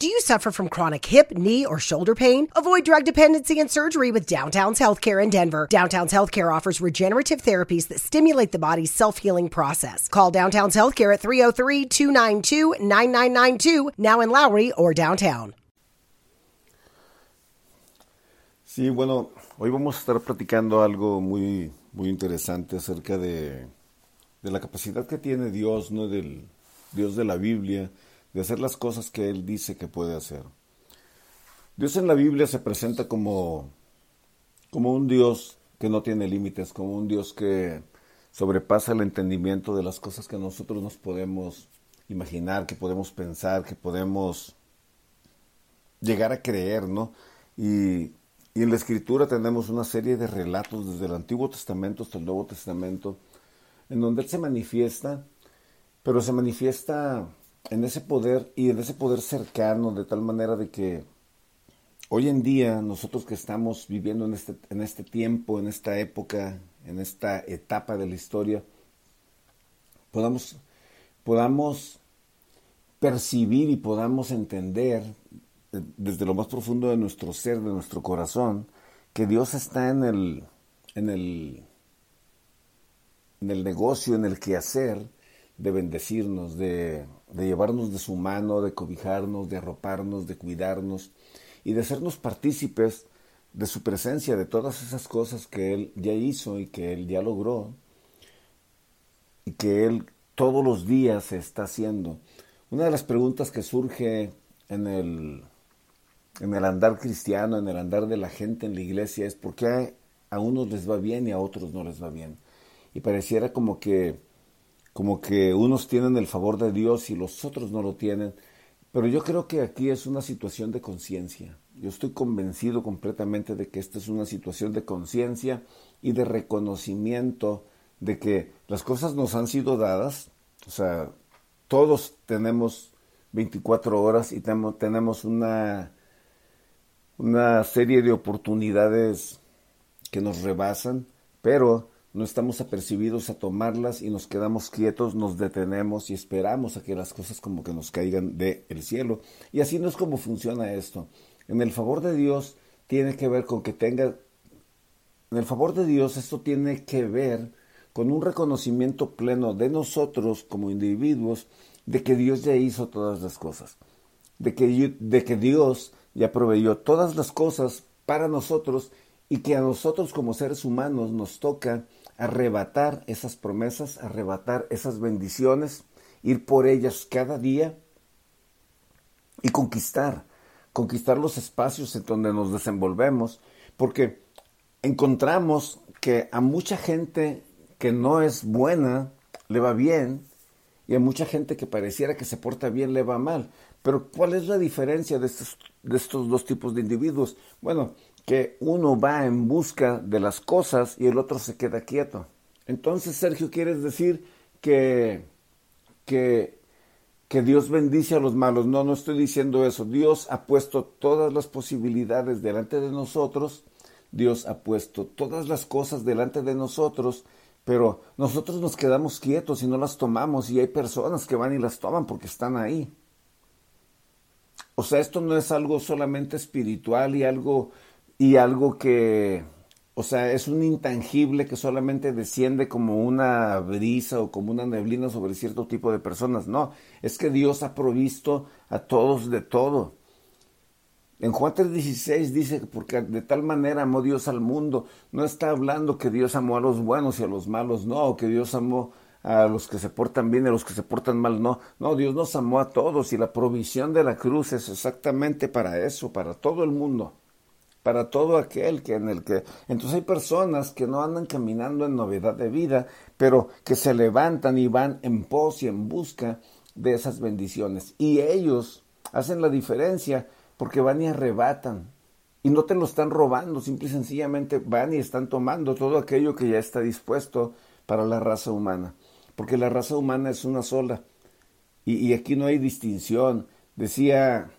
Do you suffer from chronic hip, knee, or shoulder pain? Avoid drug dependency and surgery with Downtown's Healthcare in Denver. Downtown's Healthcare offers regenerative therapies that stimulate the body's self healing process. Call Downtown's Healthcare at 303 292 9992, now in Lowry or downtown. Sí, bueno, hoy vamos a estar platicando algo muy, muy interesante acerca de, de la capacidad que tiene Dios, ¿no? Del Dios de la Biblia de hacer las cosas que Él dice que puede hacer. Dios en la Biblia se presenta como, como un Dios que no tiene límites, como un Dios que sobrepasa el entendimiento de las cosas que nosotros nos podemos imaginar, que podemos pensar, que podemos llegar a creer, ¿no? Y, y en la Escritura tenemos una serie de relatos desde el Antiguo Testamento hasta el Nuevo Testamento, en donde Él se manifiesta, pero se manifiesta en ese poder y en ese poder cercano, de tal manera de que hoy en día nosotros que estamos viviendo en este, en este tiempo, en esta época, en esta etapa de la historia, podamos, podamos percibir y podamos entender eh, desde lo más profundo de nuestro ser, de nuestro corazón, que Dios está en el, en el, en el negocio, en el quehacer, de bendecirnos, de, llevarnos de su mano, de cobijarnos, de arroparnos, de cuidarnos y de hacernos partícipes de su presencia, de todas esas cosas que Él ya hizo y que Él ya logró y que Él todos los días está haciendo. Una de las preguntas que surge en el, en el andar cristiano, en el andar de la gente en la iglesia es por qué a unos les va bien y a otros no les va bien. Y pareciera como que como que unos tienen el favor de Dios y los otros no lo tienen. Pero yo creo que aquí es una situación de conciencia. Yo estoy convencido completamente de que esta es una situación de conciencia y de reconocimiento de que las cosas nos han sido dadas. O sea, todos tenemos 24 horas y tenemos una, una serie de oportunidades que nos rebasan, pero no estamos apercibidos a tomarlas y nos quedamos quietos, nos detenemos y esperamos a que las cosas como que nos caigan del cielo. Y así no es como funciona esto. En el favor de Dios tiene que ver con que tenga, en el favor de Dios esto tiene que ver con un reconocimiento pleno de nosotros como individuos de que Dios ya hizo todas las cosas, de que, de que Dios ya proveyó todas las cosas para nosotros y que a nosotros como seres humanos nos toca arrebatar esas promesas, arrebatar esas bendiciones, ir por ellas cada día y conquistar, conquistar los espacios en donde nos desenvolvemos, porque encontramos que a mucha gente que no es buena le va bien y a mucha gente que pareciera que se porta bien le va mal. Pero ¿cuál es la diferencia de estos, de estos dos tipos de individuos? Bueno, que uno va en busca de las cosas y el otro se queda quieto. Entonces, Sergio, ¿quieres decir que, que, que Dios bendice a los malos? No, no estoy diciendo eso. Dios ha puesto todas las posibilidades delante de nosotros. Dios ha puesto todas las cosas delante de nosotros, pero nosotros nos quedamos quietos y no las tomamos y hay personas que van y las toman porque están ahí. O sea, esto no es algo solamente espiritual y algo y algo que, o sea, es un intangible que solamente desciende como una brisa o como una neblina sobre cierto tipo de personas. No, es que Dios ha provisto a todos de todo. En Juan 3:16 dice, porque de tal manera amó Dios al mundo, no está hablando que Dios amó a los buenos y a los malos, no, que Dios amó a los que se portan bien y a los que se portan mal, no, no, Dios nos amó a todos y la provisión de la cruz es exactamente para eso, para todo el mundo para todo aquel que en el que entonces hay personas que no andan caminando en novedad de vida, pero que se levantan y van en pos y en busca de esas bendiciones. Y ellos hacen la diferencia porque van y arrebatan. Y no te lo están robando, simple y sencillamente van y están tomando todo aquello que ya está dispuesto para la raza humana, porque la raza humana es una sola. Y, y aquí no hay distinción. Decía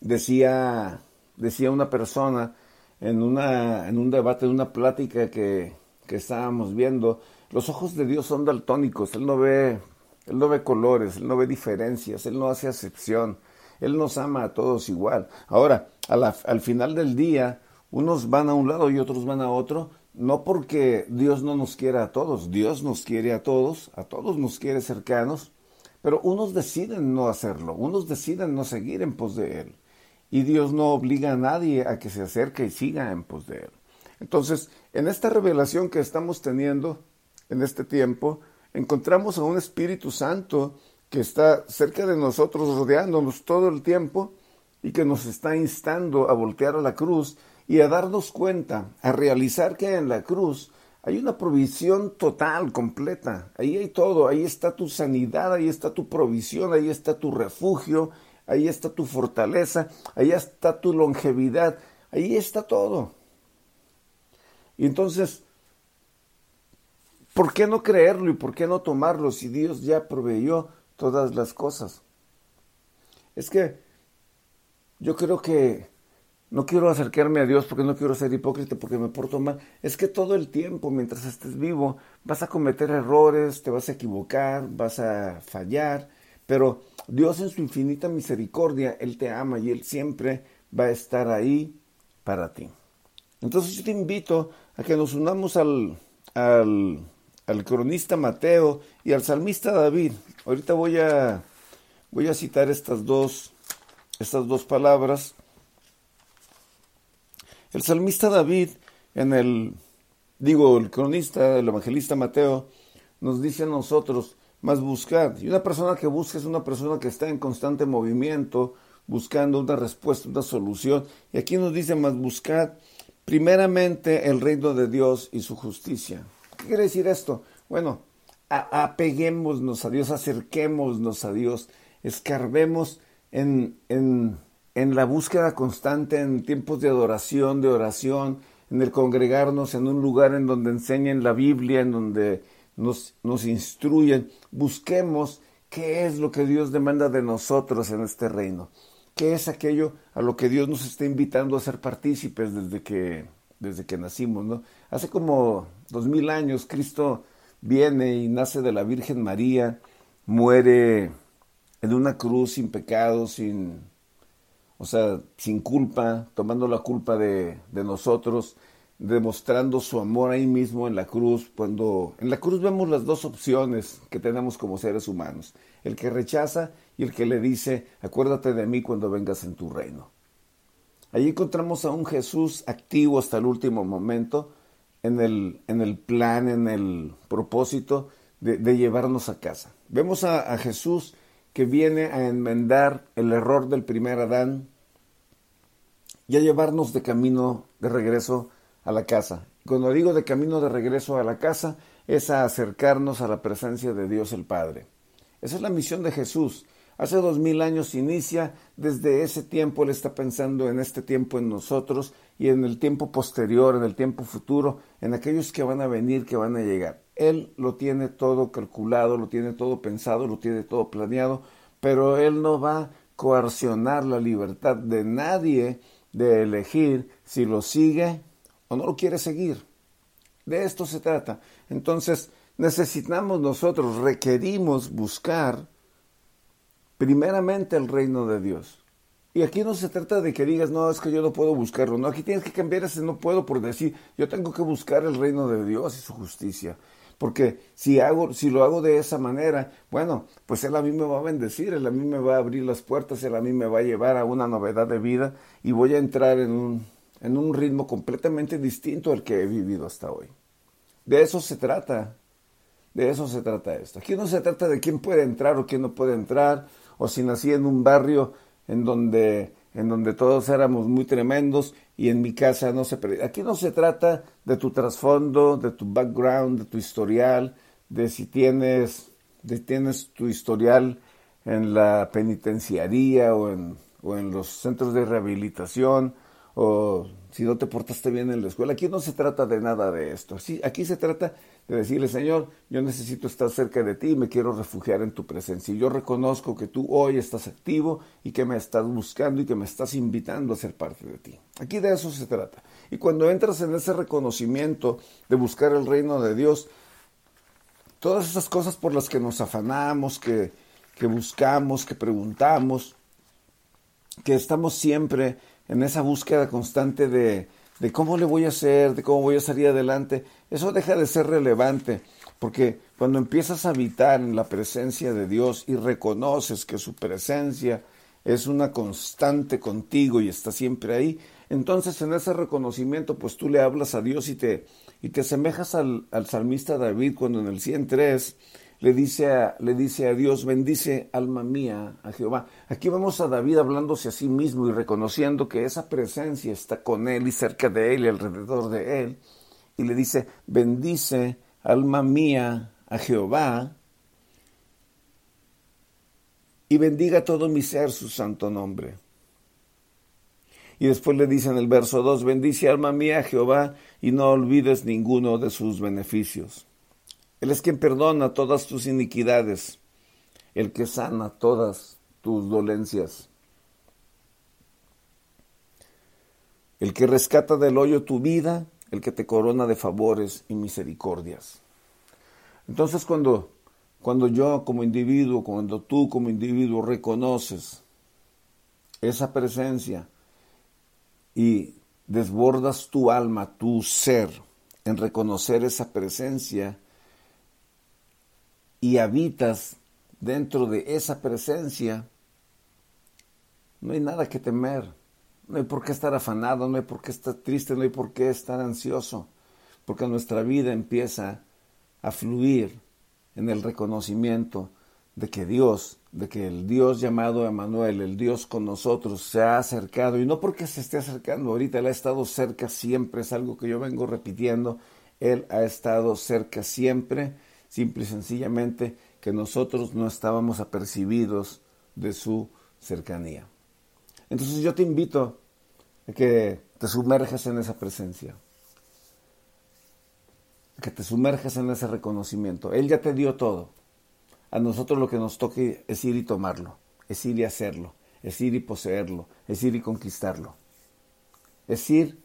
decía decía una persona en, una, en un debate, en una plática que, que estábamos viendo, los ojos de Dios son daltónicos, Él no ve, Él no ve colores, Él no ve diferencias, Él no hace acepción. Él nos ama a todos igual. Ahora, al final del día, unos van a un lado y otros van a otro, no porque Dios no nos quiera a todos, Dios nos quiere a todos, a todos nos quiere cercanos, pero unos deciden no hacerlo, unos deciden no seguir en pos de Él. Y Dios no obliga a nadie a que se acerque y siga en pos de Él. Entonces, en esta revelación que estamos teniendo en este tiempo, encontramos a un Espíritu Santo que está cerca de nosotros, rodeándonos todo el tiempo y que nos está instando a voltear a la cruz y a darnos cuenta, a realizar que en la cruz hay una provisión total, completa. Ahí hay todo, ahí está tu sanidad, ahí está tu provisión, ahí está tu refugio, ahí está tu fortaleza, ahí está tu longevidad, ahí está todo. Y entonces, ¿por qué no creerlo y por qué no tomarlo si Dios ya proveyó todas las cosas? Es que yo creo que no quiero acercarme a Dios porque no quiero ser hipócrita, porque me porto mal. Es que todo el tiempo, mientras estés vivo, vas a cometer errores, te vas a equivocar, vas a fallar, pero Dios en su infinita misericordia, Él te ama y Él siempre va a estar ahí para ti. Entonces yo te invito a que nos unamos al, al, cronista Mateo y al salmista David. Ahorita voy a, voy a citar estas dos, estas dos palabras el salmista David, en el, digo, el cronista, el evangelista Mateo, nos dice a nosotros, más buscad. Y una persona que busca es una persona que está en constante movimiento, buscando una respuesta, una solución. Y aquí nos dice, más buscad primeramente el reino de Dios y su justicia. ¿Qué quiere decir esto? Bueno, apeguémonos a Dios, acerquémonos a Dios, escarbemos en, en en la búsqueda constante, en tiempos de adoración, de oración, en el congregarnos en un lugar en donde enseñen la Biblia, en donde nos, instruyen, busquemos qué es lo que Dios demanda de nosotros en este reino, qué es aquello a lo que Dios nos está invitando a ser partícipes desde que, desde que nacimos. Hace como dos mil años Cristo viene y nace de la Virgen María, muere en una cruz sin pecado, sin, o sea, sin culpa, tomando la culpa de, nosotros, demostrando su amor ahí mismo en la cruz, cuando en la cruz vemos las dos opciones que tenemos como seres humanos, el que rechaza y el que le dice, acuérdate de mí cuando vengas en tu reino. Allí encontramos a un Jesús activo hasta el último momento, en el, en el plan, en el propósito de, llevarnos a casa. Vemos a, a Jesús que viene a enmendar el error del primer Adán y a llevarnos de camino de regreso a la casa. Cuando digo de camino de regreso a la casa, es a acercarnos a la presencia de Dios el Padre. Esa es la misión de Jesús. Hace dos mil años inicia, desde ese tiempo Él está pensando en este tiempo en nosotros y en el tiempo posterior, en el tiempo futuro, en aquellos que van a venir, que van a llegar. Él lo tiene todo calculado, lo tiene todo pensado, lo tiene todo planeado, pero Él no va a coercionar la libertad de nadie de elegir si lo sigue o no lo quiere seguir. De esto se trata. Entonces, necesitamos nosotros, requerimos buscar primeramente el reino de Dios. Y aquí no se trata de que digas, no, es que yo no puedo buscarlo. No, aquí tienes que cambiar ese no puedo por decir, yo tengo que buscar el reino de Dios y su justicia. Porque si, hago, si lo hago de esa manera, bueno, pues Él a mí me va a bendecir, Él a mí me va a abrir las puertas, Él a mí me va a llevar a una novedad de vida y voy a entrar en un, en un ritmo completamente distinto al que he vivido hasta hoy. De eso se trata, de eso se trata esto. Aquí no se trata de quién puede entrar o quién no puede entrar, o si nací en un barrio en donde en donde todos éramos muy tremendos y en mi casa no se... Aquí no se trata de tu trasfondo, de tu background, de tu historial, de si tienes, de tienes tu historial en la penitenciaría o en, o en los centros de rehabilitación o si no te portaste bien en la escuela. Aquí no se trata de nada de esto. aquí se trata de decirle, Señor, yo necesito estar cerca de ti y me quiero refugiar en tu presencia. Y yo reconozco que tú hoy estás activo y que me estás buscando y que me estás invitando a ser parte de ti. Aquí de eso se trata. Y cuando entras en ese reconocimiento de buscar el reino de Dios, todas esas cosas por las que nos afanamos, que, que buscamos, que preguntamos, que estamos siempre en esa búsqueda constante de, de cómo le voy a hacer, de cómo voy a salir adelante, eso deja de ser relevante, porque cuando empiezas a habitar en la presencia de Dios y reconoces que su presencia es una constante contigo y está siempre ahí, entonces en ese reconocimiento pues tú le hablas a Dios y te, y te asemejas al, al salmista David cuando en el 103 le dice, a, le dice a Dios, bendice alma mía a Jehová. Aquí vamos a David hablándose a sí mismo y reconociendo que esa presencia está con él y cerca de él y alrededor de él. Y le dice, bendice alma mía a Jehová y bendiga todo mi ser su santo nombre. Y después le dice en el verso 2, bendice alma mía a Jehová y no olvides ninguno de sus beneficios. Él es quien perdona todas tus iniquidades, el que sana todas tus dolencias, el que rescata del hoyo tu vida, el que te corona de favores y misericordias. Entonces cuando, cuando yo como individuo, cuando tú como individuo reconoces esa presencia y desbordas tu alma, tu ser, en reconocer esa presencia, y habitas dentro de esa presencia, no hay nada que temer, no hay por qué estar afanado, no hay por qué estar triste, no hay por qué estar ansioso, porque nuestra vida empieza a fluir en el reconocimiento de que Dios, de que el Dios llamado Emanuel, el Dios con nosotros, se ha acercado, y no porque se esté acercando ahorita, Él ha estado cerca siempre, es algo que yo vengo repitiendo, Él ha estado cerca siempre, simple y sencillamente que nosotros no estábamos apercibidos de su cercanía. Entonces yo te invito a que te sumerjas en esa presencia, que te sumerjas en ese reconocimiento. Él ya te dio todo. A nosotros lo que nos toque es ir y tomarlo, es ir y hacerlo, es ir y poseerlo, es ir y conquistarlo. Es ir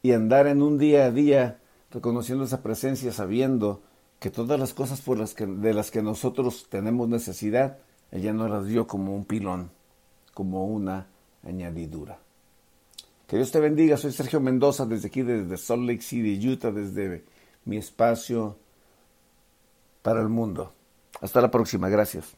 y andar en un día a día reconociendo esa presencia, sabiendo que todas las cosas por las que, de las que nosotros tenemos necesidad, ella nos las dio como un pilón, como una añadidura. Que Dios te bendiga, soy Sergio Mendoza desde aquí, desde Salt Lake City, Utah, desde mi espacio para el mundo. Hasta la próxima, gracias.